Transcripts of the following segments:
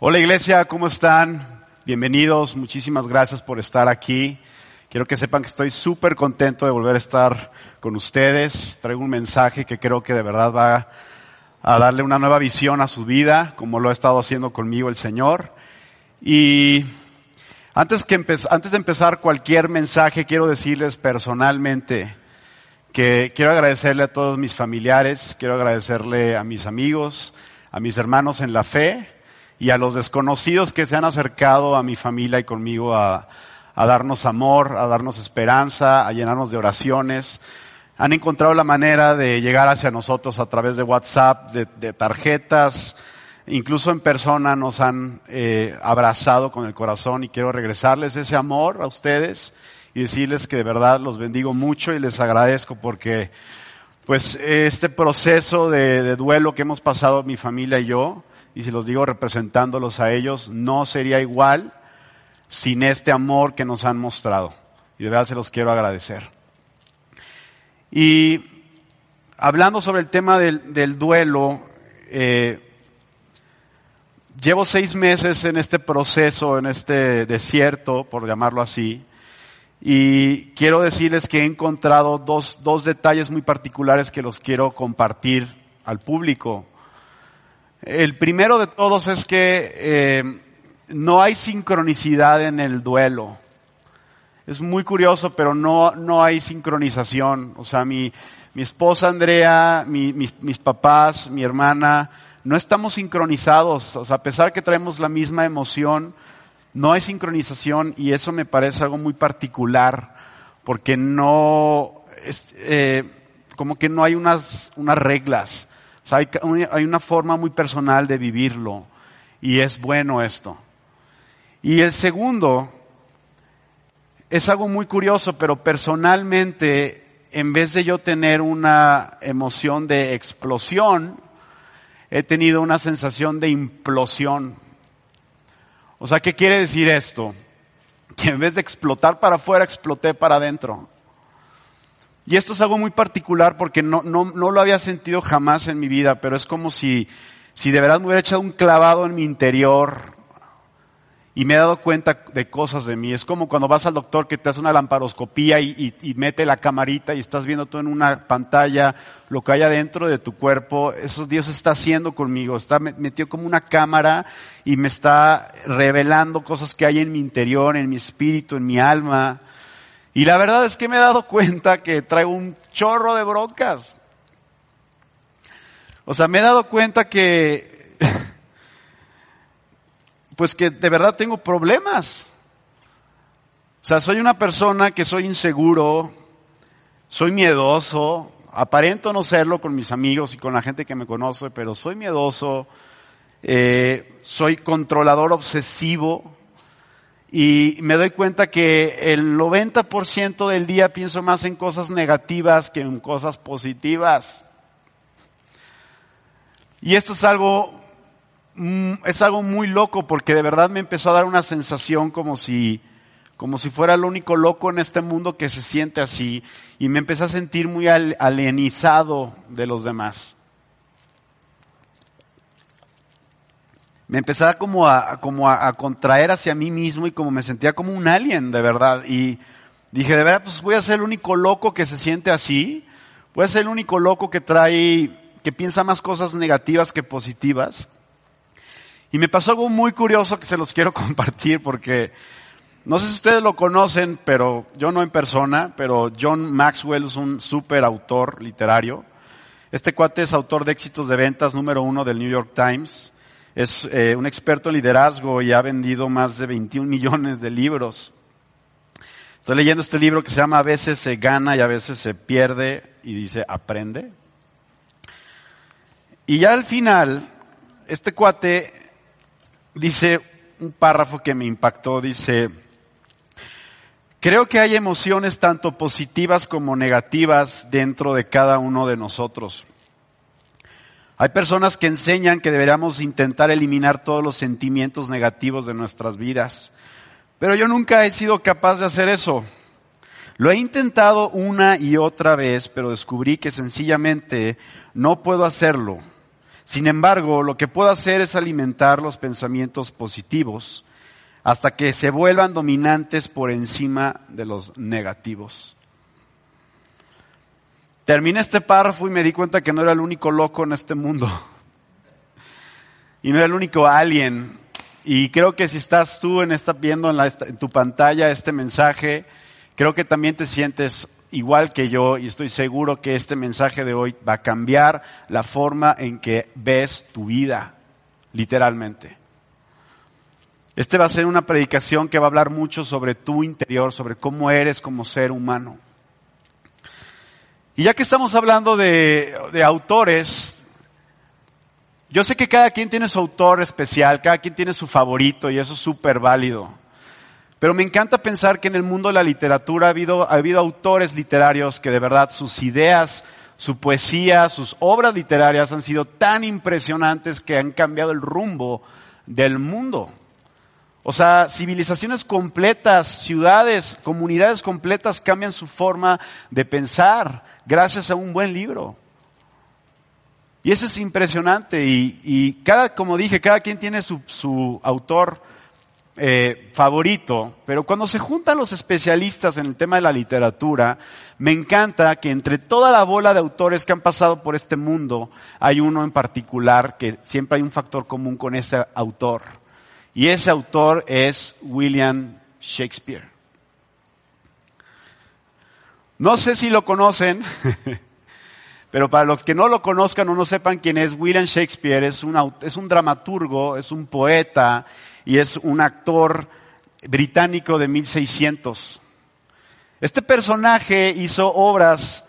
Hola iglesia, ¿cómo están? Bienvenidos, muchísimas gracias por estar aquí. Quiero que sepan que estoy súper contento de volver a estar con ustedes. Traigo un mensaje que creo que de verdad va a darle una nueva visión a su vida, como lo ha estado haciendo conmigo el Señor. Y antes, que antes de empezar cualquier mensaje, quiero decirles personalmente que quiero agradecerle a todos mis familiares, quiero agradecerle a mis amigos, a mis hermanos en la fe, y a los desconocidos que se han acercado a mi familia y conmigo a, darnos amor, a darnos esperanza, a llenarnos de oraciones. Han encontrado la manera de llegar hacia nosotros a través de WhatsApp, de, tarjetas, incluso en persona nos han eh, abrazado con el corazón y quiero regresarles ese amor a ustedes y decirles que de verdad los bendigo mucho y les agradezco porque pues este proceso de, de duelo que hemos pasado mi familia y yo, y si los digo representándolos a ellos, no sería igual sin este amor que nos han mostrado. Y de verdad se los quiero agradecer. Y hablando sobre el tema del, duelo, eh, llevo seis meses en este proceso, en este desierto, por llamarlo así, y quiero decirles que he encontrado dos, dos detalles muy particulares que los quiero compartir al público. El primero de todos es que eh, no hay sincronicidad en el duelo. Es muy curioso, pero no, no hay sincronización. O sea, mi, mi esposa Andrea, mis, mis, papás, mi hermana, no estamos sincronizados. O sea, a pesar que traemos la misma emoción, no hay sincronización y eso me parece algo muy particular porque no, es, eh, como que no hay unas, unas reglas hay, una forma muy personal de vivirlo y es bueno esto. Y el segundo es algo muy curioso, pero personalmente, en vez de yo tener una emoción de explosión, he tenido una sensación de implosión. O sea, ¿qué quiere decir esto? Que en vez de explotar para afuera, exploté para adentro. Y esto es algo muy particular porque no, no, no lo había sentido jamás en mi vida, pero es como si, si de verdad me hubiera echado un clavado en mi interior y me he dado cuenta de cosas de mí. Es como cuando vas al doctor que te hace una lamparoscopía y, y, mete la camarita y estás viendo tú en una pantalla lo que hay adentro de tu cuerpo. Eso Dios está haciendo conmigo. Está metido como una cámara y me está revelando cosas que hay en mi interior, en mi espíritu, en mi alma. Y la verdad es que me he dado cuenta que traigo un chorro de broncas. O sea, me he dado cuenta que, pues que de verdad tengo problemas. O sea, soy una persona que soy inseguro, soy miedoso, aparento no serlo con mis amigos y con la gente que me conoce, pero soy miedoso, eh, soy controlador obsesivo, y me doy cuenta que el 90% del día pienso más en cosas negativas que en cosas positivas. Y esto es algo, mm, es algo muy loco porque de verdad me empezó a dar una sensación como si, como si fuera el único loco en este mundo que se siente así y me empecé a sentir muy alienizado de los demás. Me empezaba como a, como a, contraer hacia mí mismo y como me sentía como un alien, de verdad. Y dije, de verdad, pues voy a ser el único loco que se siente así. Voy a ser el único loco que trae, que piensa más cosas negativas que positivas. Y me pasó algo muy curioso que se los quiero compartir porque no sé si ustedes lo conocen, pero yo no en persona, pero John Maxwell es un super autor literario. Este cuate es autor de éxitos de ventas número uno del New York Times. Es eh, un experto en liderazgo y ha vendido más de 21 millones de libros. Estoy leyendo este libro que se llama A veces se gana y a veces se pierde y dice aprende. Y ya al final, este cuate dice un párrafo que me impactó, dice, creo que hay emociones tanto positivas como negativas dentro de cada uno de nosotros. Hay personas que enseñan que deberíamos intentar eliminar todos los sentimientos negativos de nuestras vidas. Pero yo nunca he sido capaz de hacer eso. Lo he intentado una y otra vez, pero descubrí que sencillamente no puedo hacerlo. Sin embargo, lo que puedo hacer es alimentar los pensamientos positivos hasta que se vuelvan dominantes por encima de los negativos. Terminé este párrafo y me di cuenta que no era el único loco en este mundo. Y no era el único alien. Y creo que si estás tú en esta, viendo en, en tu pantalla este mensaje, creo que también te sientes igual que yo y estoy seguro que este mensaje de hoy va a cambiar la forma en que ves tu vida, literalmente. Este va a ser una predicación que va a hablar mucho sobre tu interior, sobre cómo eres como ser humano. Y ya que estamos hablando de, de autores, yo sé que cada quien tiene su autor especial, cada quien tiene su favorito y eso es súper válido. Pero me encanta pensar que en el mundo de la literatura ha habido, ha habido autores literarios que de verdad sus ideas, su poesía, sus obras literarias han sido tan impresionantes que han cambiado el rumbo del mundo. O sea, civilizaciones completas, ciudades, comunidades completas cambian su forma de pensar gracias a un buen libro. Y eso es impresionante. Y, y cada, como dije, cada quien tiene su, su autor eh, favorito, pero cuando se juntan los especialistas en el tema de la literatura, me encanta que entre toda la bola de autores que han pasado por este mundo, hay uno en particular que siempre hay un factor común con ese autor. Y ese autor es William Shakespeare. No sé si lo conocen, pero para los que no lo conozcan o no sepan quién es, William Shakespeare es un, es un dramaturgo, es un poeta, y es un actor británico de 1600. Este personaje hizo obras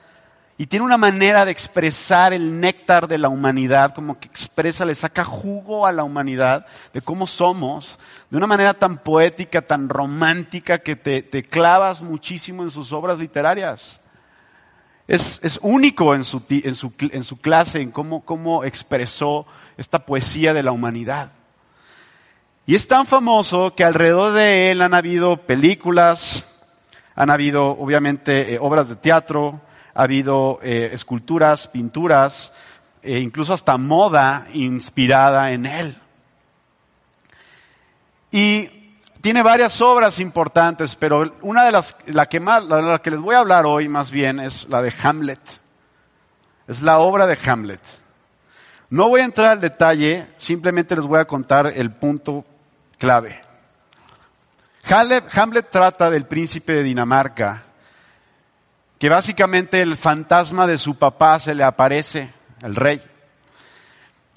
y tiene una manera de expresar el néctar de la humanidad, como que expresa, le saca jugo a la humanidad de cómo somos, de una manera tan poética, tan romántica, que te, clavas muchísimo en sus obras literarias. Es, es único en su, en, su, en su clase, en cómo, cómo expresó esta poesía de la humanidad. Y es tan famoso que alrededor de él han habido películas, han habido obviamente eh, obras de teatro, ha habido eh, esculturas, pinturas, e incluso hasta moda inspirada en él. Y tiene varias obras importantes, pero una de las, la que más, la que les voy a hablar hoy más bien es la de Hamlet. Es la obra de Hamlet. No voy a entrar al detalle, simplemente les voy a contar el punto clave. Hamlet trata del príncipe de Dinamarca, que básicamente el fantasma de su papá se le aparece, el rey.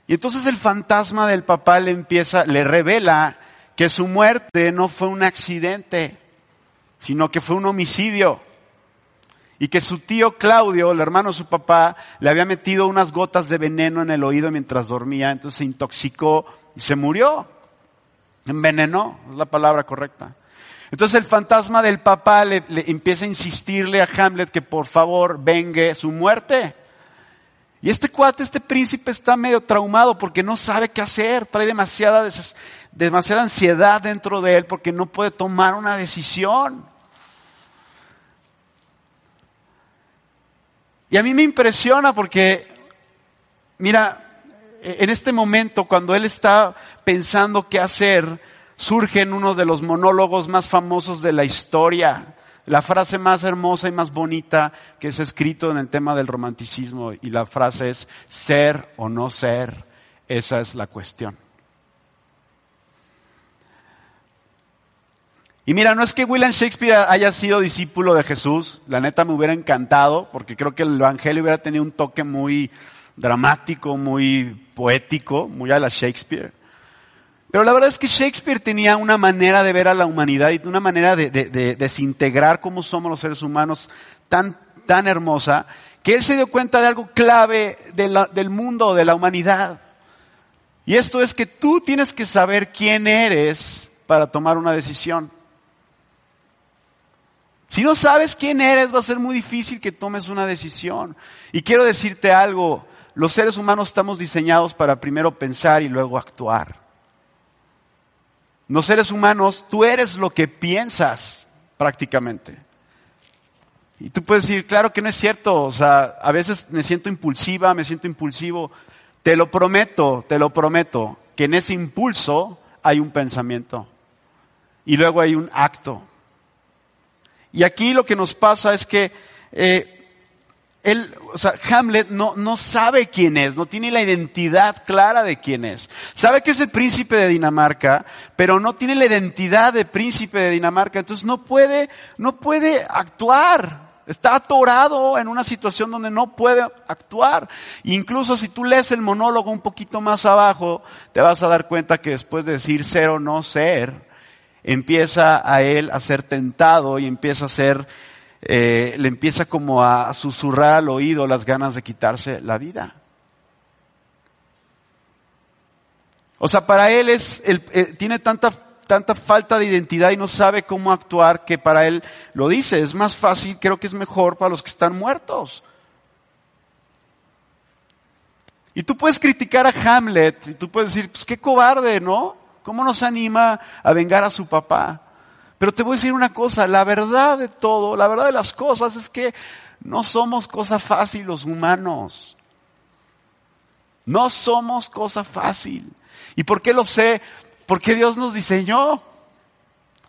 Y entonces el fantasma del papá le empieza, le revela que su muerte no fue un accidente, sino que fue un homicidio. Y que su tío Claudio, el hermano de su papá, le había metido unas gotas de veneno en el oído mientras dormía, entonces se intoxicó y se murió. Envenenó, es la palabra correcta. Entonces el fantasma del papá le, empieza a insistirle a Hamlet que por favor vengue su muerte. Y este cuate, este príncipe está medio traumado porque no sabe qué hacer, trae demasiada, demasiada ansiedad dentro de él porque no puede tomar una decisión. Y a mí me impresiona porque, mira, en este momento, cuando él está pensando qué hacer, surgen uno de los monólogos más famosos de la historia, la frase más hermosa y más bonita que es escrito en el tema del romanticismo, y la frase es, ser o no ser, esa es la cuestión. Y mira, no es que William Shakespeare haya sido discípulo de Jesús, la neta me hubiera encantado, porque creo que el Evangelio hubiera tenido un toque muy dramático, muy poético, muy a la Shakespeare. Pero la verdad es que Shakespeare tenía una manera de ver a la humanidad y una manera de, desintegrar cómo somos los seres humanos tan, tan hermosa, que él se dio cuenta de algo clave del mundo, de la humanidad. Y esto es que tú tienes que saber quién eres para tomar una decisión. Si no sabes quién eres, va a ser muy difícil que tomes una decisión. Y quiero decirte algo, los seres humanos estamos diseñados para primero pensar y luego actuar. Los seres humanos, tú eres lo que piensas prácticamente. Y tú puedes decir, claro que no es cierto, o sea, a veces me siento impulsiva, me siento impulsivo, Te lo prometo, te lo prometo, que en ese impulso hay un pensamiento y luego hay un acto. Y aquí lo que nos pasa es que eh, él, o sea, Hamlet no, no sabe quién es, no tiene la identidad clara de quién es. Sabe que es el príncipe de Dinamarca, pero no tiene la identidad de príncipe de Dinamarca, entonces no puede, no puede actuar. Está atorado en una situación donde no puede actuar. incluso si tú lees el monólogo un poquito más abajo, te vas a dar cuenta que después de decir ser o no ser, empieza a él a ser tentado y empieza a ser eh, le empieza como a susurrar al oído las ganas de quitarse la vida. O sea, para él es, eh, tiene tanta, tanta falta de identidad y no sabe cómo actuar que para él lo dice. Es más fácil, creo que es mejor para los que están muertos. Y tú puedes criticar a Hamlet y tú puedes decir, pues qué cobarde, ¿no? ¿Cómo nos anima a vengar a su papá? Pero te voy a decir una cosa, la verdad de todo, la verdad de las cosas es que no somos cosa fácil los humanos. No somos cosa fácil. ¿Y por qué lo sé? Porque Dios nos diseñó.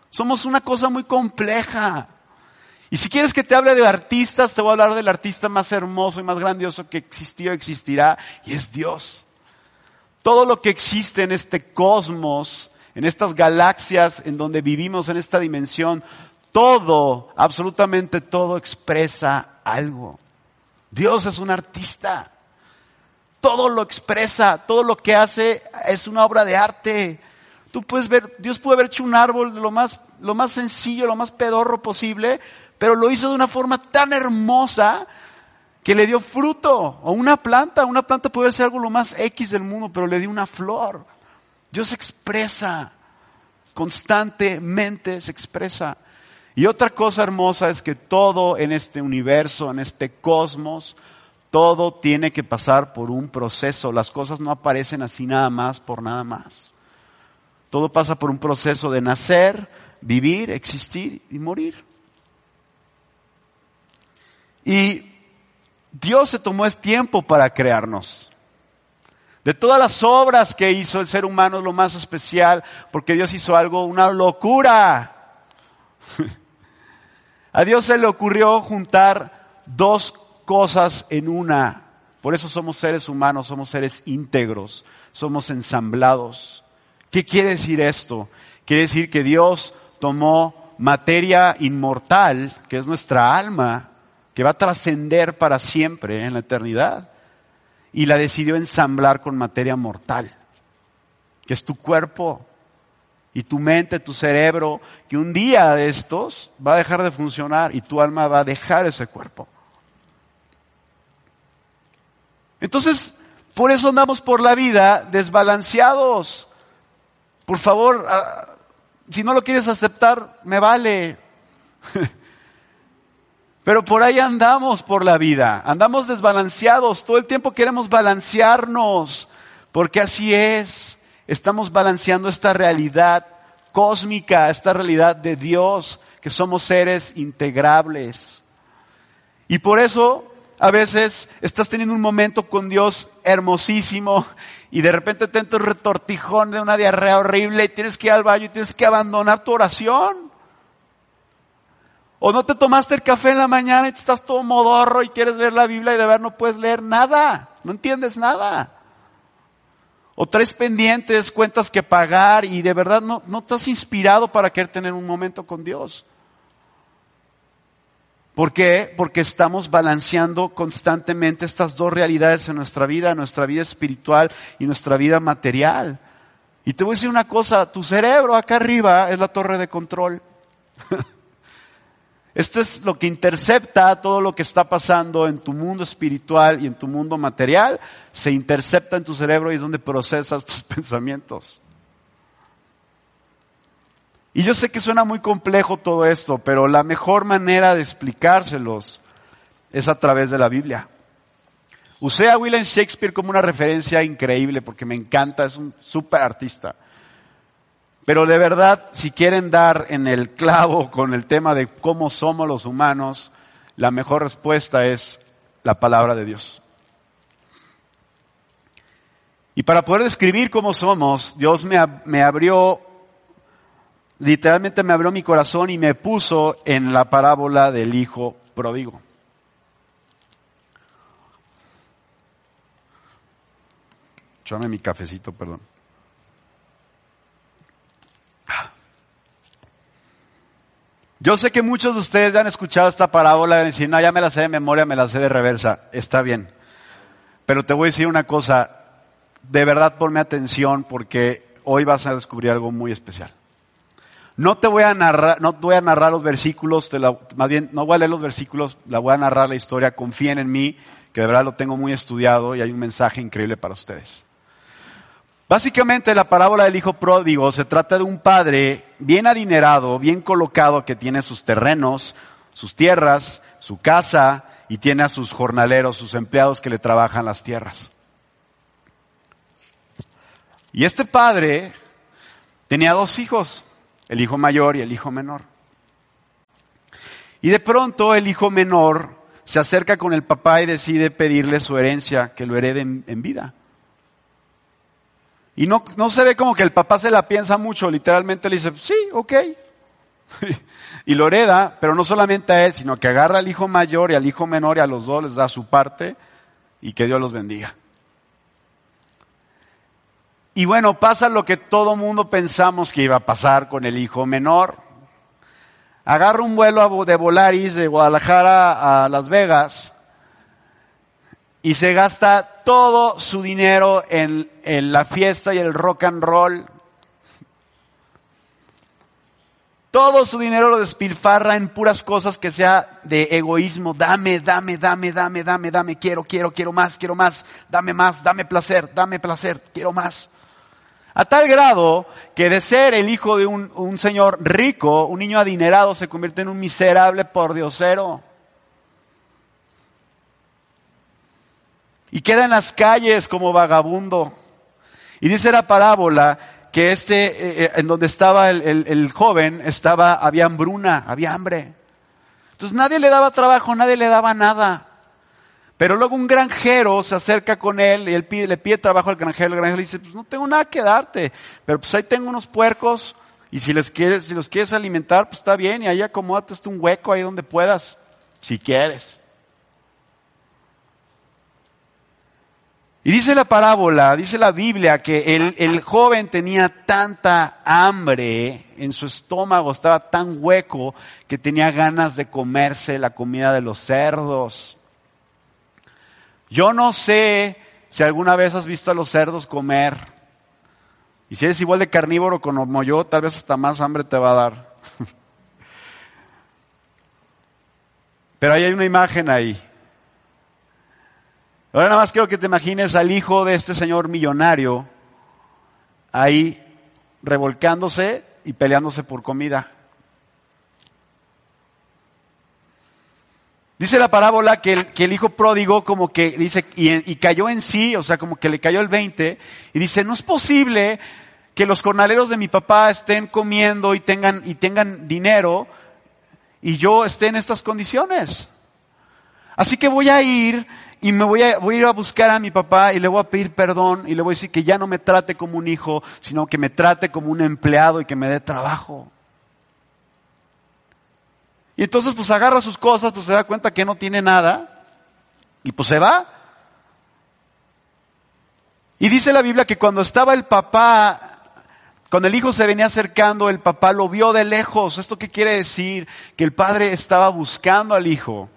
Somos una cosa muy compleja. Y si quieres que te hable de artistas, te voy a hablar del artista más hermoso y más grandioso que existió, existirá, y es Dios. Todo lo que existe en este cosmos en estas galaxias en donde vivimos en esta dimensión, todo, absolutamente todo expresa algo. Dios es un artista. Todo lo expresa, todo lo que hace es una obra de arte. Tú puedes ver, Dios puede haber hecho un árbol de lo más, lo más sencillo, lo más pedorro posible, pero lo hizo de una forma tan hermosa que le dio fruto. O una planta, una planta puede ser algo lo más X del mundo, pero le dio una flor. Dios expresa, constantemente se expresa. Y otra cosa hermosa es que todo en este universo, en este cosmos, todo tiene que pasar por un proceso. Las cosas no aparecen así nada más por nada más. Todo pasa por un proceso de nacer, vivir, existir y morir. Y Dios se tomó este tiempo para crearnos. De todas las obras que hizo el ser humano es lo más especial, porque Dios hizo algo, una locura. A Dios se le ocurrió juntar dos cosas en una. Por eso somos seres humanos, somos seres íntegros, somos ensamblados. ¿Qué quiere decir esto? Quiere decir que Dios tomó materia inmortal, que es nuestra alma, que va a trascender para siempre en la eternidad, y la decidió ensamblar con materia mortal, que es tu cuerpo y tu mente, tu cerebro, que un día de estos va a dejar de funcionar y tu alma va a dejar ese cuerpo. Entonces, por eso andamos por la vida desbalanceados. Por favor, ah, si no lo quieres aceptar, me vale. Pero por ahí andamos por la vida, andamos desbalanceados, todo el tiempo queremos balancearnos, porque así es, estamos balanceando esta realidad cósmica, esta realidad de Dios, que somos seres integrables. Y por eso a veces estás teniendo un momento con Dios hermosísimo y de repente te entra un retortijón de una diarrea horrible y tienes que ir al baño y tienes que abandonar tu oración. O no te tomaste el café en la mañana y te estás todo modorro y quieres leer la Biblia y de ver no puedes leer nada. No entiendes nada. O tres pendientes, cuentas que pagar y de verdad no, no estás inspirado para querer tener un momento con Dios. ¿Por qué? Porque estamos balanceando constantemente estas dos realidades en nuestra vida, nuestra vida espiritual y nuestra vida material. Y te voy a decir una cosa, tu cerebro acá arriba es la torre de control. Esto es lo que intercepta todo lo que está pasando en tu mundo espiritual y en tu mundo material. Se intercepta en tu cerebro y es donde procesas tus pensamientos. Y yo sé que suena muy complejo todo esto, pero la mejor manera de explicárselos es a través de la Biblia. Usé a William Shakespeare como una referencia increíble porque me encanta, es un súper artista. Pero de verdad, si quieren dar en el clavo con el tema de cómo somos los humanos, la mejor respuesta es la palabra de Dios. Y para poder describir cómo somos, Dios me, me abrió, literalmente me abrió mi corazón y me puso en la parábola del hijo pródigo. Echame mi cafecito, perdón. Yo sé que muchos de ustedes ya han escuchado esta parábola y decir, no, ya me la sé de memoria, me la sé de reversa. Está bien. Pero te voy a decir una cosa, de verdad ponme atención porque hoy vas a descubrir algo muy especial. No te voy a narrar, no voy a narrar los versículos, más bien no voy a leer los versículos, la voy a narrar la historia, confíen en mí, que de verdad lo tengo muy estudiado y hay un mensaje increíble para ustedes. Básicamente la parábola del hijo pródigo se trata de un padre bien adinerado, bien colocado, que tiene sus terrenos, sus tierras, su casa y tiene a sus jornaleros, sus empleados que le trabajan las tierras. Y este padre tenía dos hijos, el hijo mayor y el hijo menor. Y de pronto el hijo menor se acerca con el papá y decide pedirle su herencia, que lo herede en, vida. Y no, no se ve como que el papá se la piensa mucho, literalmente le dice, sí, ok. y lo hereda, pero no solamente a él, sino que agarra al hijo mayor y al hijo menor y a los dos les da su parte y que Dios los bendiga. Y bueno, pasa lo que todo mundo pensamos que iba a pasar con el hijo menor. Agarra un vuelo de Volaris de Guadalajara a Las Vegas y se gasta todo su dinero en, en la fiesta y el rock and roll. Todo su dinero lo despilfarra en puras cosas que sea de egoísmo. Dame, dame, dame, dame, dame, dame. Quiero, quiero, quiero más, quiero más. Dame más, dame placer, dame placer, quiero más. A tal grado que de ser el hijo de un, un señor rico, un niño adinerado, se convierte en un miserable pordiosero. Y queda en las calles como vagabundo. Y dice la parábola que este, eh, eh, en donde estaba el, el, joven, estaba, había hambruna, había hambre. Entonces nadie le daba trabajo, nadie le daba nada. Pero luego un granjero se acerca con él y él pide, le pide trabajo al granjero. El granjero le dice, pues no tengo nada que darte, pero pues ahí tengo unos puercos y si les quieres, si los quieres alimentar, pues está bien y ahí acomódate un hueco ahí donde puedas, si quieres. Y dice la parábola, dice la Biblia, que el, el, joven tenía tanta hambre en su estómago, estaba tan hueco que tenía ganas de comerse la comida de los cerdos. Yo no sé si alguna vez has visto a los cerdos comer. Y si eres igual de carnívoro como yo, tal vez hasta más hambre te va a dar. Pero ahí hay una imagen ahí. Ahora nada más quiero que te imagines al hijo de este señor millonario ahí revolcándose y peleándose por comida. Dice la parábola que el, hijo pródigo como que dice, y, y, cayó en sí, o sea, como que le cayó el 20, y dice, no es posible que los jornaleros de mi papá estén comiendo y tengan, y tengan dinero y yo esté en estas condiciones. Así que voy a ir y me voy a, voy a ir a buscar a mi papá y le voy a pedir perdón y le voy a decir que ya no me trate como un hijo, sino que me trate como un empleado y que me dé trabajo. Y entonces pues agarra sus cosas, pues se da cuenta que no tiene nada y pues se va. Y dice la Biblia que cuando estaba el papá, cuando el hijo se venía acercando, el papá lo vio de lejos. ¿Esto qué quiere decir? Que el padre estaba buscando al hijo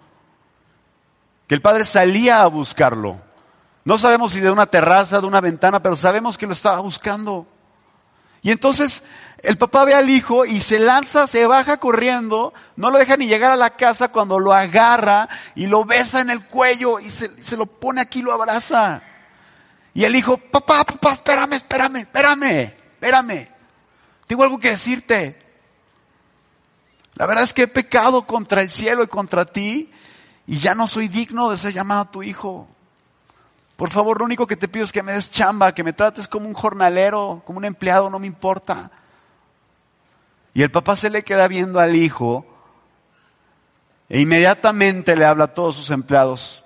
el padre salía a buscarlo. No sabemos si de una terraza, de una ventana, pero sabemos que lo estaba buscando. Y entonces el papá ve al hijo y se lanza, se baja corriendo, no lo deja ni llegar a la casa cuando lo agarra y lo besa en el cuello y se, se lo pone aquí y lo abraza. Y el hijo, papá, papá, espérame, espérame, espérame, espérame. Tengo algo que decirte. La verdad es que he pecado contra el cielo y contra ti y ya no soy digno de ser llamado tu hijo. Por favor, lo único que te pido es que me des chamba, que me trates como un jornalero, como un empleado, no me importa. Y el papá se le queda viendo al hijo e inmediatamente le habla a todos sus empleados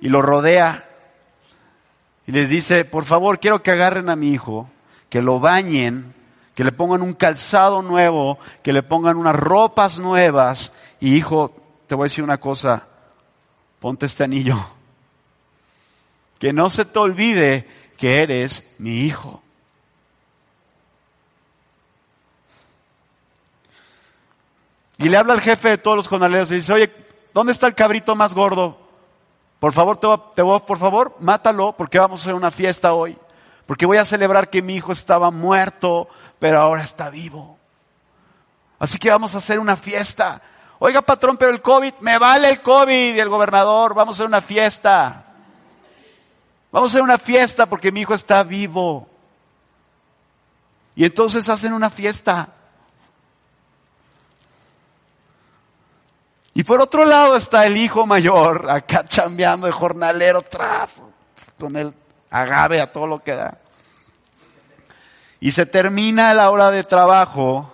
y lo rodea Y les dice, por favor, quiero que agarren a mi hijo, que lo bañen, que le pongan un calzado nuevo, que le pongan unas ropas nuevas. Y hijo, te voy a decir una cosa, ponte este anillo. Que no se te olvide que eres mi hijo. Y le habla al jefe de todos los jornaleros y dice, oye, ¿dónde está el cabrito más gordo? Por favor, te voy, por favor, mátalo porque vamos a hacer una fiesta hoy. Porque voy a celebrar que mi hijo estaba muerto, pero ahora está vivo. Así que vamos a hacer una fiesta. Oiga, patrón, pero el COVID, me vale el COVID y el gobernador, vamos a hacer una fiesta. Vamos a hacer una fiesta porque mi hijo está vivo. Y entonces hacen una fiesta. Y por otro lado está el hijo mayor, acá chambeando de jornalero atrás, con el agave a todo lo que da. Y se termina la hora de trabajo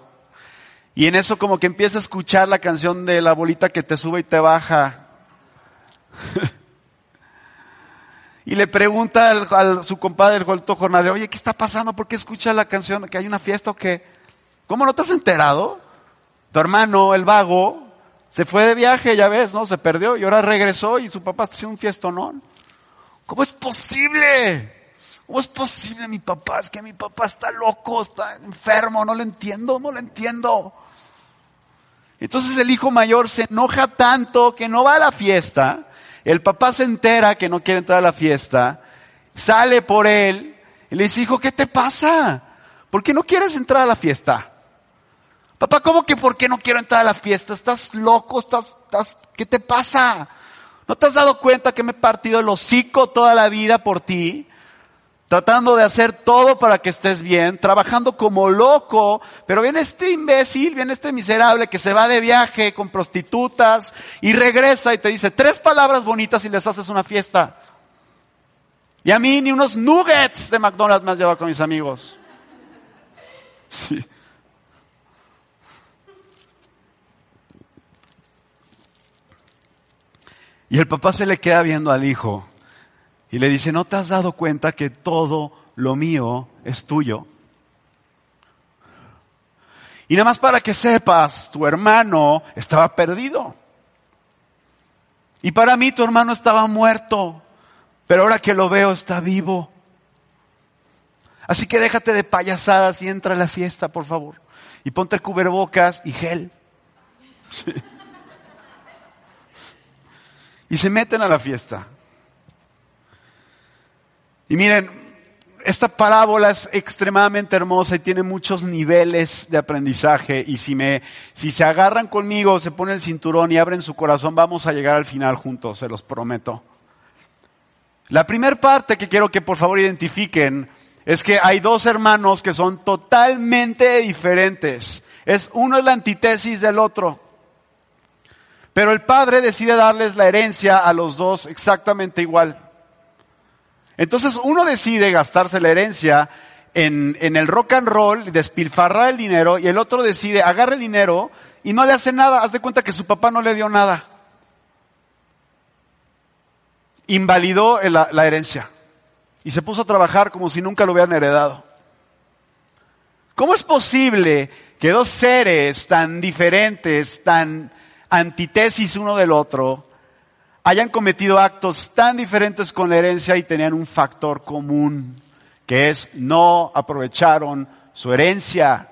y en eso como que empieza a escuchar la canción de la bolita que te sube y te baja. y le pregunta a su compadre, el golto jornalero, oye, ¿qué está pasando? ¿Por qué escucha la canción? ¿Que hay una fiesta o qué? ¿Cómo no te has enterado? Tu hermano, el vago, se fue de viaje, ya ves, ¿no? Se perdió y ahora regresó y su papá está haciendo un fiestonón. ¿Cómo es posible? ¿Cómo es posible mi papá? Es que mi papá está loco, está enfermo, no lo entiendo, no lo entiendo. Entonces el hijo mayor se enoja tanto que no va a la fiesta. El papá se entera que no quiere entrar a la fiesta. Sale por él y le dice, hijo, ¿qué te pasa? ¿Por qué no quieres entrar a la fiesta? Papá, ¿cómo que por qué no quiero entrar a la fiesta? ¿Estás loco? ¿Estás, estás, qué te pasa? ¿No te has dado cuenta que me he partido el hocico toda la vida por ti? Tratando de hacer todo para que estés bien, trabajando como loco, pero viene este imbécil, viene este miserable que se va de viaje con prostitutas y regresa y te dice tres palabras bonitas y les haces una fiesta. Y a mí ni unos nuggets de McDonald's me has llevado con mis amigos. Sí. Y el papá se le queda viendo al hijo y le dice, ¿no te has dado cuenta que todo lo mío es tuyo? Y nada más para que sepas, tu hermano estaba perdido. Y para mí tu hermano estaba muerto, pero ahora que lo veo está vivo. Así que déjate de payasadas y entra a la fiesta, por favor. Y ponte el cubrebocas y gel. Y se meten a la fiesta. Y miren, esta parábola es extremadamente hermosa y tiene muchos niveles de aprendizaje y si me, si se agarran conmigo, se ponen el cinturón y abren su corazón, vamos a llegar al final juntos, se los prometo. La primera parte que quiero que por favor identifiquen es que hay dos hermanos que son totalmente diferentes. Es, uno es la antítesis del otro. Pero el padre decide darles la herencia a los dos exactamente igual. Entonces uno decide gastarse la herencia en, en el rock and roll, despilfarrar el dinero, y el otro decide agarra el dinero y no le hace nada. Haz de cuenta que su papá no le dio nada. Invalidó la, la herencia y se puso a trabajar como si nunca lo hubieran heredado. ¿Cómo es posible que dos seres tan diferentes, tan antítesis uno del otro, hayan cometido actos tan diferentes con la herencia y tenían un factor común, que es no aprovecharon su herencia.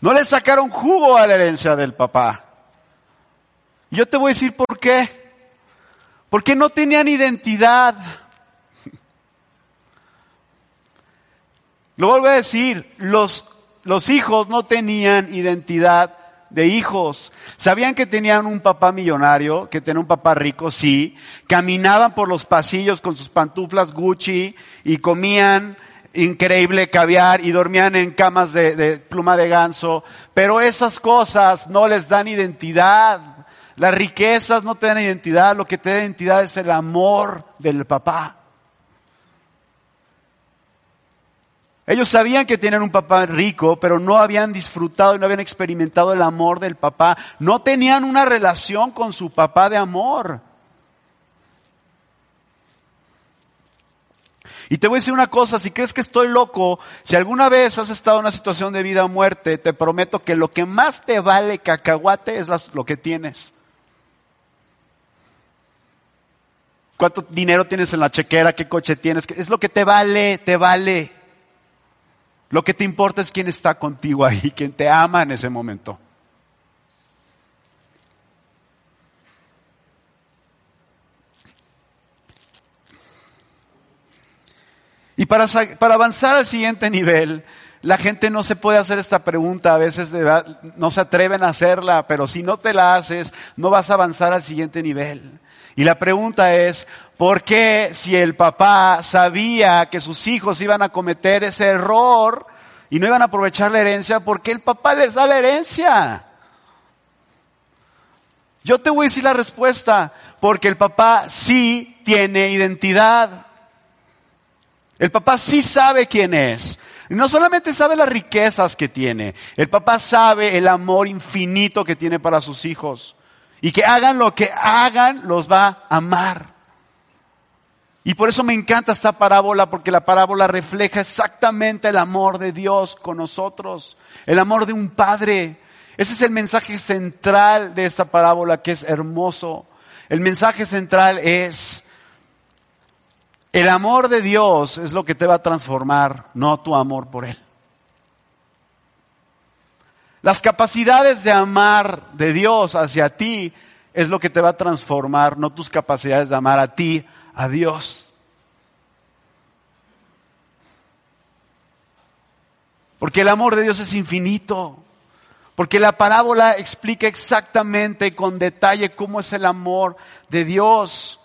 No le sacaron jugo a la herencia del papá. Y yo te voy a decir por qué. Porque no tenían identidad. Lo vuelvo a decir, los, los hijos no tenían identidad de hijos. Sabían que tenían un papá millonario, que tenían un papá rico, sí. Caminaban por los pasillos con sus pantuflas Gucci y comían increíble caviar y dormían en camas de, de pluma de ganso. Pero esas cosas no les dan identidad. Las riquezas no te dan identidad. Lo que te da identidad es el amor del papá. Ellos sabían que tenían un papá rico, pero no habían disfrutado y no habían experimentado el amor del papá. No tenían una relación con su papá de amor. Y te voy a decir una cosa, si crees que estoy loco, si alguna vez has estado en una situación de vida o muerte, te prometo que lo que más te vale cacahuate es lo que tienes. ¿Cuánto dinero tienes en la chequera? ¿Qué coche tienes? Es lo que te vale, te vale. Lo que te importa es quién está contigo ahí, quién te ama en ese momento. Y para, para avanzar al siguiente nivel, la gente no se puede hacer esta pregunta, a veces no se atreven a hacerla, pero si no te la haces, no vas a avanzar al siguiente nivel. Y la pregunta es, ¿por qué si el papá sabía que sus hijos iban a cometer ese error y no iban a aprovechar la herencia, por qué el papá les da la herencia? Yo te voy a decir la respuesta, porque el papá sí tiene identidad. El papá sí sabe quién es. No solamente sabe las riquezas que tiene, el papá sabe el amor infinito que tiene para sus hijos. Y que hagan lo que hagan, los va a amar. Y por eso me encanta esta parábola, porque la parábola refleja exactamente el amor de Dios con nosotros, el amor de un padre. Ese es el mensaje central de esta parábola que es hermoso. El mensaje central es, el amor de Dios es lo que te va a transformar, no tu amor por Él. Las capacidades de amar de Dios hacia ti es lo que te va a transformar, no tus capacidades de amar a ti, a Dios. Porque el amor de Dios es infinito. Porque la parábola explica exactamente con detalle cómo es el amor de Dios.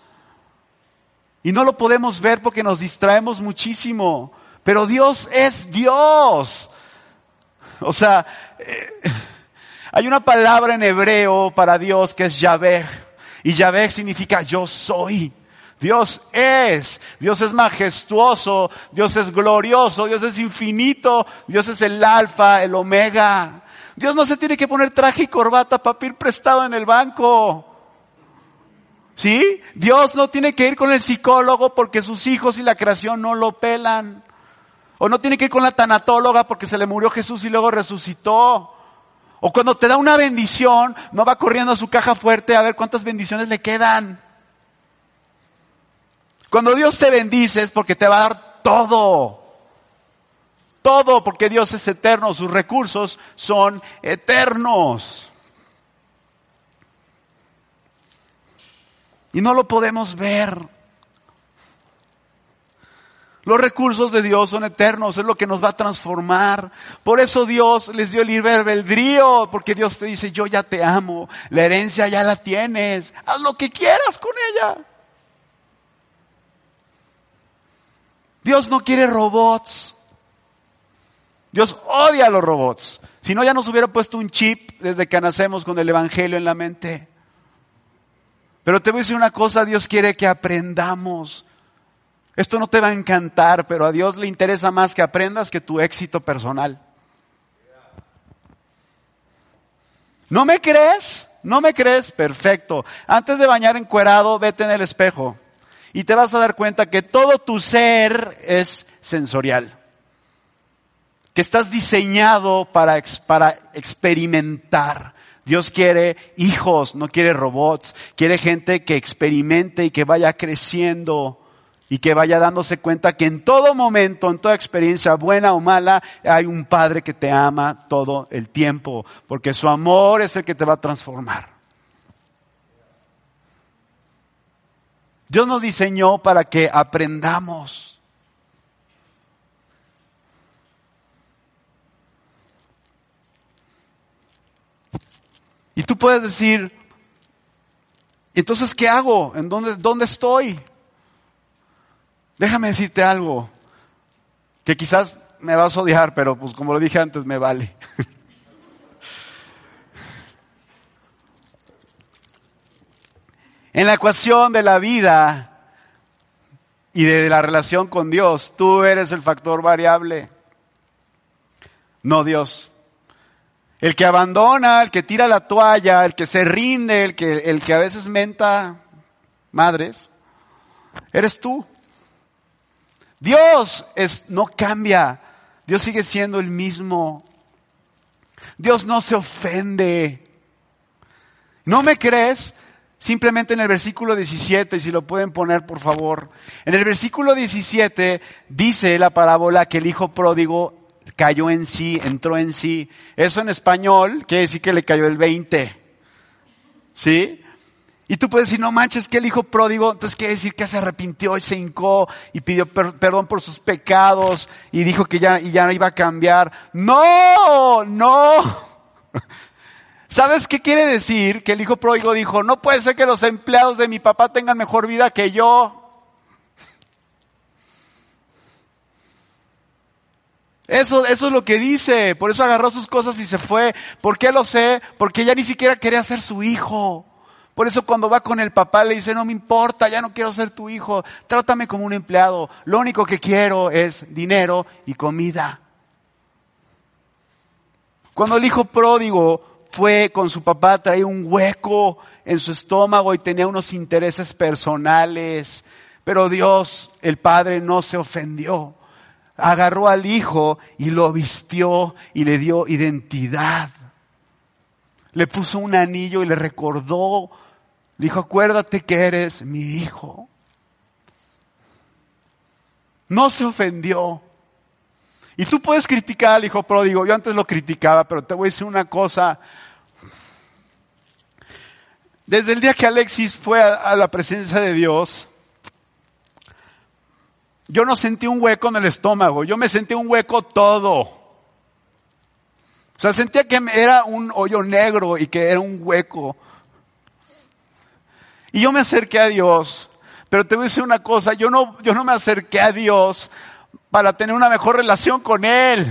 Y no lo podemos ver porque nos distraemos muchísimo. Pero Dios es Dios. O sea, eh, hay una palabra en hebreo para Dios que es Yahvé. Y Yahvé significa yo soy. Dios es, Dios es majestuoso, Dios es glorioso, Dios es infinito, Dios es el alfa, el omega. Dios no se tiene que poner traje y corbata para prestado en el banco. ¿Sí? Dios no tiene que ir con el psicólogo porque sus hijos y la creación no lo pelan. O no tiene que ir con la tanatóloga porque se le murió Jesús y luego resucitó. O cuando te da una bendición, no va corriendo a su caja fuerte a ver cuántas bendiciones le quedan. Cuando Dios te bendice es porque te va a dar todo. Todo porque Dios es eterno, sus recursos son eternos. Y no lo podemos ver. Los recursos de Dios son eternos, es lo que nos va a transformar. Por eso Dios les dio el libre albedrío, porque Dios te dice, yo ya te amo, la herencia ya la tienes, haz lo que quieras con ella. Dios no quiere robots. Dios odia a los robots. Si no, ya nos hubiera puesto un chip desde que nacemos con el Evangelio en la mente. Pero te voy a decir una cosa, Dios quiere que aprendamos. Esto no te va a encantar, pero a Dios le interesa más que aprendas que tu éxito personal. ¿No me crees? ¿No me crees? Perfecto. Antes de bañar encuerado, vete en el espejo y te vas a dar cuenta que todo tu ser es sensorial. Que estás diseñado para, para experimentar. Dios quiere hijos, no quiere robots. Quiere gente que experimente y que vaya creciendo y que vaya dándose cuenta que en todo momento, en toda experiencia, buena o mala, hay un Padre que te ama todo el tiempo, porque su amor es el que te va a transformar. Dios nos diseñó para que aprendamos. Y tú puedes decir, entonces, ¿qué hago? ¿En dónde, dónde estoy? Déjame decirte algo, que quizás me vas a odiar, pero pues como lo dije antes, me vale. en la ecuación de la vida y de la relación con Dios, tú eres el factor variable, no Dios. El que abandona, el que tira la toalla, el que se rinde, el que, el que a veces menta madres, eres tú. Dios es, no cambia. Dios sigue siendo el mismo. Dios no se ofende. ¿No me crees? Simplemente en el versículo 17, si lo pueden poner por favor. En el versículo 17 dice la parábola que el hijo pródigo cayó en sí, entró en sí. Eso en español quiere decir que le cayó el 20. ¿Sí? Y tú puedes decir, no manches, que el hijo pródigo, entonces quiere decir que se arrepintió y se hincó y pidió perdón por sus pecados y dijo que ya, y ya no iba a cambiar. No, no. ¿Sabes qué quiere decir? Que el hijo pródigo dijo, no puede ser que los empleados de mi papá tengan mejor vida que yo. Eso, eso es lo que dice. Por eso agarró sus cosas y se fue. ¿Por qué lo sé? Porque ella ni siquiera quería ser su hijo. Por eso cuando va con el papá le dice, no me importa, ya no quiero ser tu hijo, trátame como un empleado. Lo único que quiero es dinero y comida. Cuando el hijo pródigo fue con su papá, traía un hueco en su estómago y tenía unos intereses personales. Pero Dios, el Padre, no se ofendió. Agarró al hijo y lo vistió y le dio identidad. Le puso un anillo y le recordó. Dijo, acuérdate que eres mi hijo. No se ofendió. Y tú puedes criticar al hijo pródigo. Yo antes lo criticaba, pero te voy a decir una cosa. Desde el día que Alexis fue a, la presencia de Dios, yo no sentí un hueco en el estómago, yo me sentí un hueco todo. O sea, sentía que era un hoyo negro y que era un hueco. Y yo me acerqué a Dios, pero te voy a decir una cosa, yo no, yo no me acerqué a Dios para tener una mejor relación con Él.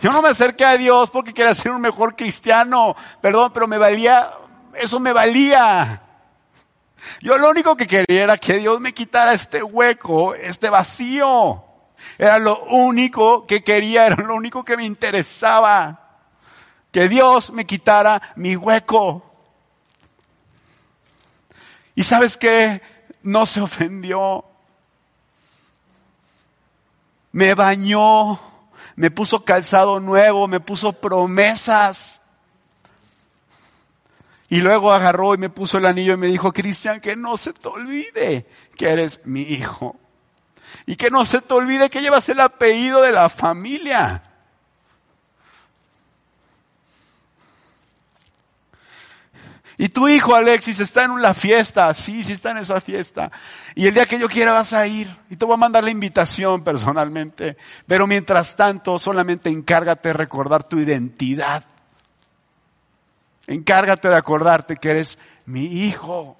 Yo no me acerqué a Dios porque quería ser un mejor cristiano, perdón, pero me valía, eso me valía. Yo lo único que quería era que Dios me quitara este hueco, este vacío. Era lo único que quería, era lo único que me interesaba. Que Dios me quitara mi hueco. Y sabes qué? No se ofendió me bañó, me puso calzado nuevo, me puso promesas. Y luego agarró y me puso el anillo y me dijo, Cristian, que no se te olvide que eres mi hijo. Y que no se te olvide que llevas el apellido de la familia. Y tu hijo Alexis está en una fiesta, sí, sí está en esa fiesta. Y el día que yo quiera vas a ir y te voy a mandar la invitación personalmente. Pero mientras tanto, solamente encárgate de recordar tu identidad. Encárgate de acordarte que eres mi hijo.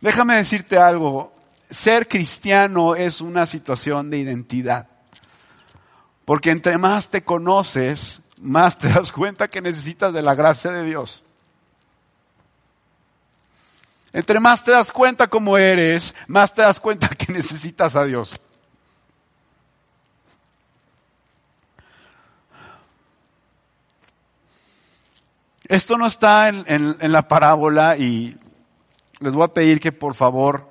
Déjame decirte algo, ser cristiano es una situación de identidad. Porque entre más te conoces, más te das cuenta que necesitas de la gracia de Dios. Entre más te das cuenta cómo eres, más te das cuenta que necesitas a Dios. Esto no está en, en, la parábola y les voy a pedir que por favor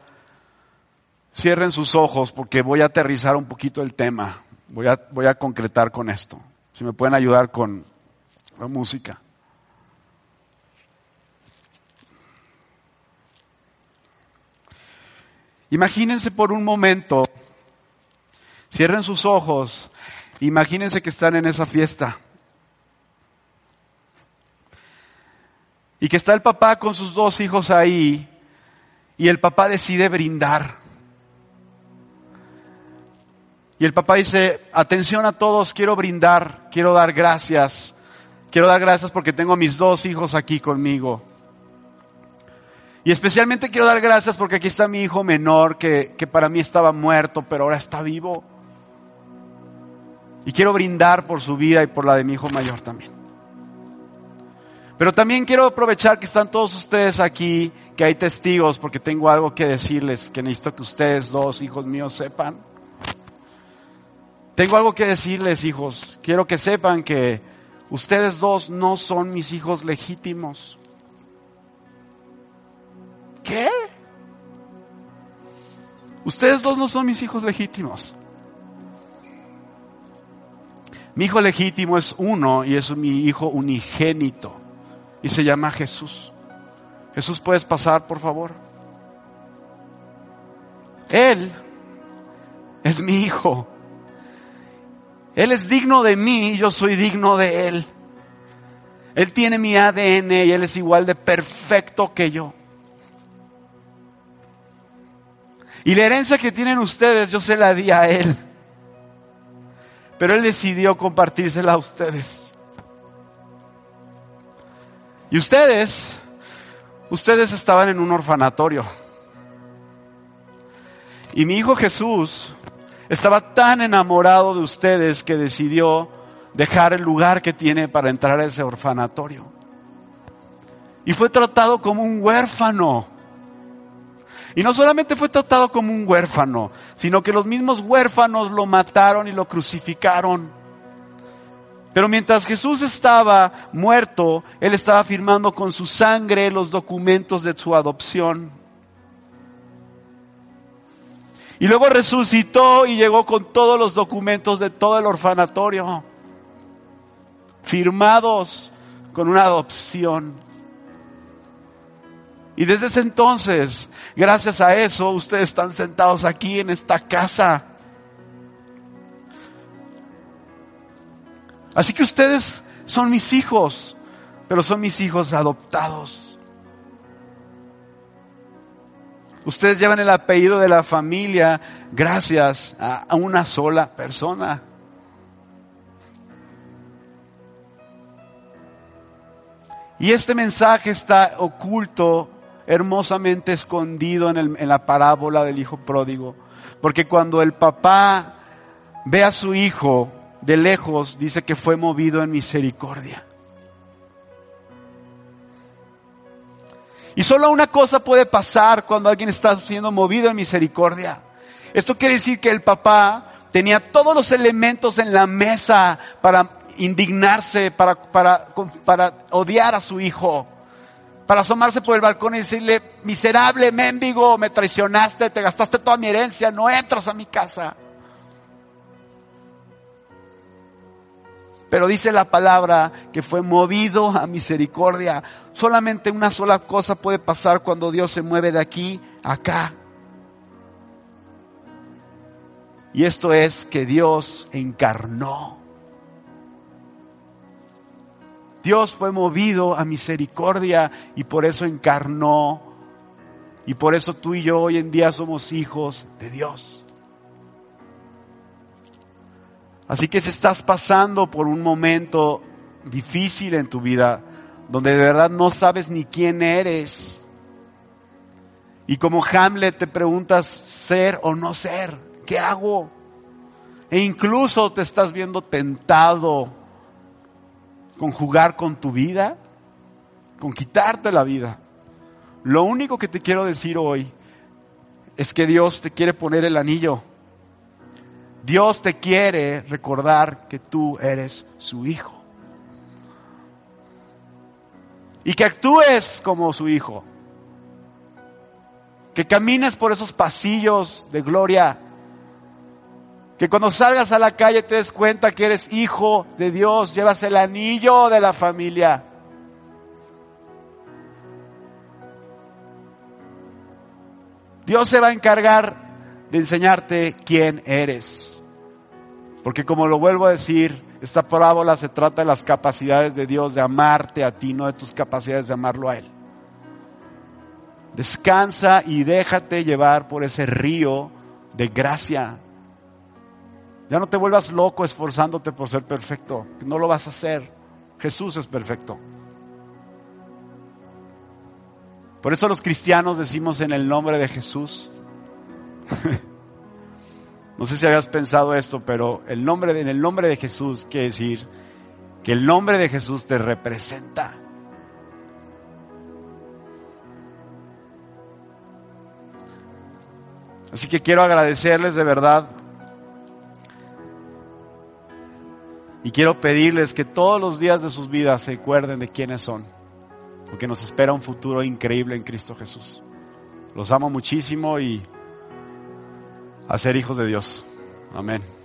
cierren sus ojos porque voy a aterrizar un poquito el tema. Voy a, voy a concretar con esto. Si me pueden ayudar con la música. Imagínense por un momento, cierren sus ojos, imagínense que están en esa fiesta. Y que está el papá con sus dos hijos ahí y el papá decide brindar. Y el papá dice, atención a todos, quiero brindar, quiero dar gracias. Quiero dar gracias porque tengo a mis dos hijos aquí conmigo. Y especialmente quiero dar gracias porque aquí está mi hijo menor que, que para mí estaba muerto, pero ahora está vivo. Y quiero brindar por su vida y por la de mi hijo mayor también. Pero también quiero aprovechar que están todos ustedes aquí, que hay testigos, porque tengo algo que decirles, que necesito que ustedes dos hijos míos sepan. Tengo algo que decirles, hijos. Quiero que sepan que ustedes dos no son mis hijos legítimos. ¿Qué? Ustedes dos no son mis hijos legítimos. Mi hijo legítimo es uno y es mi hijo unigénito y se llama Jesús. Jesús, ¿puedes pasar, por favor? Él es mi hijo. Él es digno de mí yo soy digno de Él. Él tiene mi ADN y Él es igual de perfecto que yo. Y la herencia que tienen ustedes, yo se la di a Él. Pero Él decidió compartírsela a ustedes. Y ustedes, ustedes estaban en un orfanatorio. Y mi hijo Jesús estaba tan enamorado de ustedes que decidió dejar el lugar que tiene para entrar a ese orfanatorio. Y fue tratado como un huérfano. Y no solamente fue tratado como un huérfano, sino que los mismos huérfanos lo mataron y lo crucificaron. Pero mientras Jesús estaba muerto, Él estaba firmando con su sangre los documentos de su adopción. Y luego resucitó y llegó con todos los documentos de todo el orfanatorio, firmados con una adopción. Y desde ese entonces, gracias a eso, ustedes están sentados aquí en esta casa. Así que ustedes son mis hijos, pero son mis hijos adoptados. Ustedes llevan el apellido de la familia gracias a, una sola persona. Y este mensaje está oculto hermosamente escondido en, en la parábola del hijo pródigo. Porque cuando el papá ve a su hijo de lejos, dice que fue movido en misericordia. Y solo una cosa puede pasar cuando alguien está siendo movido en misericordia. Esto quiere decir que el papá tenía todos los elementos en la mesa para indignarse, para, para, para odiar a su hijo para asomarse por el balcón y decirle, miserable mendigo, me traicionaste, te gastaste toda mi herencia, no entras a mi casa. Pero dice la palabra que fue movido a misericordia. Solamente una sola cosa puede pasar cuando Dios se mueve de aquí a acá. Y esto es que Dios encarnó Dios fue movido a misericordia y por eso encarnó. Y por eso tú y yo hoy en día somos hijos de Dios. Así que si estás pasando por un momento difícil en tu vida, donde de verdad no sabes ni quién eres, y como Hamlet te preguntas ser o no ser, ¿qué hago? E incluso te estás viendo tentado con jugar con tu vida, con quitarte la vida. Lo único que te quiero decir hoy es que Dios te quiere poner el anillo. Dios te quiere recordar que tú eres su hijo. Y que actúes como su hijo. Que camines por esos pasillos de gloria que cuando salgas a la calle te des cuenta que eres hijo de Dios, llevas el anillo de la familia. Dios se va a encargar de enseñarte quién eres. Porque como lo vuelvo a decir, esta parábola se trata de las capacidades de Dios de amarte a ti, no de tus capacidades de amarlo a Él. Descansa y déjate llevar por ese río de gracia, ya no te vuelvas loco esforzándote por ser perfecto. No lo vas a hacer. Jesús es perfecto. Por eso los cristianos decimos en el nombre de Jesús. no sé si habías pensado esto, pero el nombre en el nombre de Jesús quiere decir que el nombre de Jesús te representa. Así que quiero agradecerles de verdad Y quiero pedirles que todos los días de sus vidas se acuerden de quiénes son, porque nos espera un futuro increíble en Cristo Jesús. Los amo muchísimo y a ser hijos de Dios. Amén.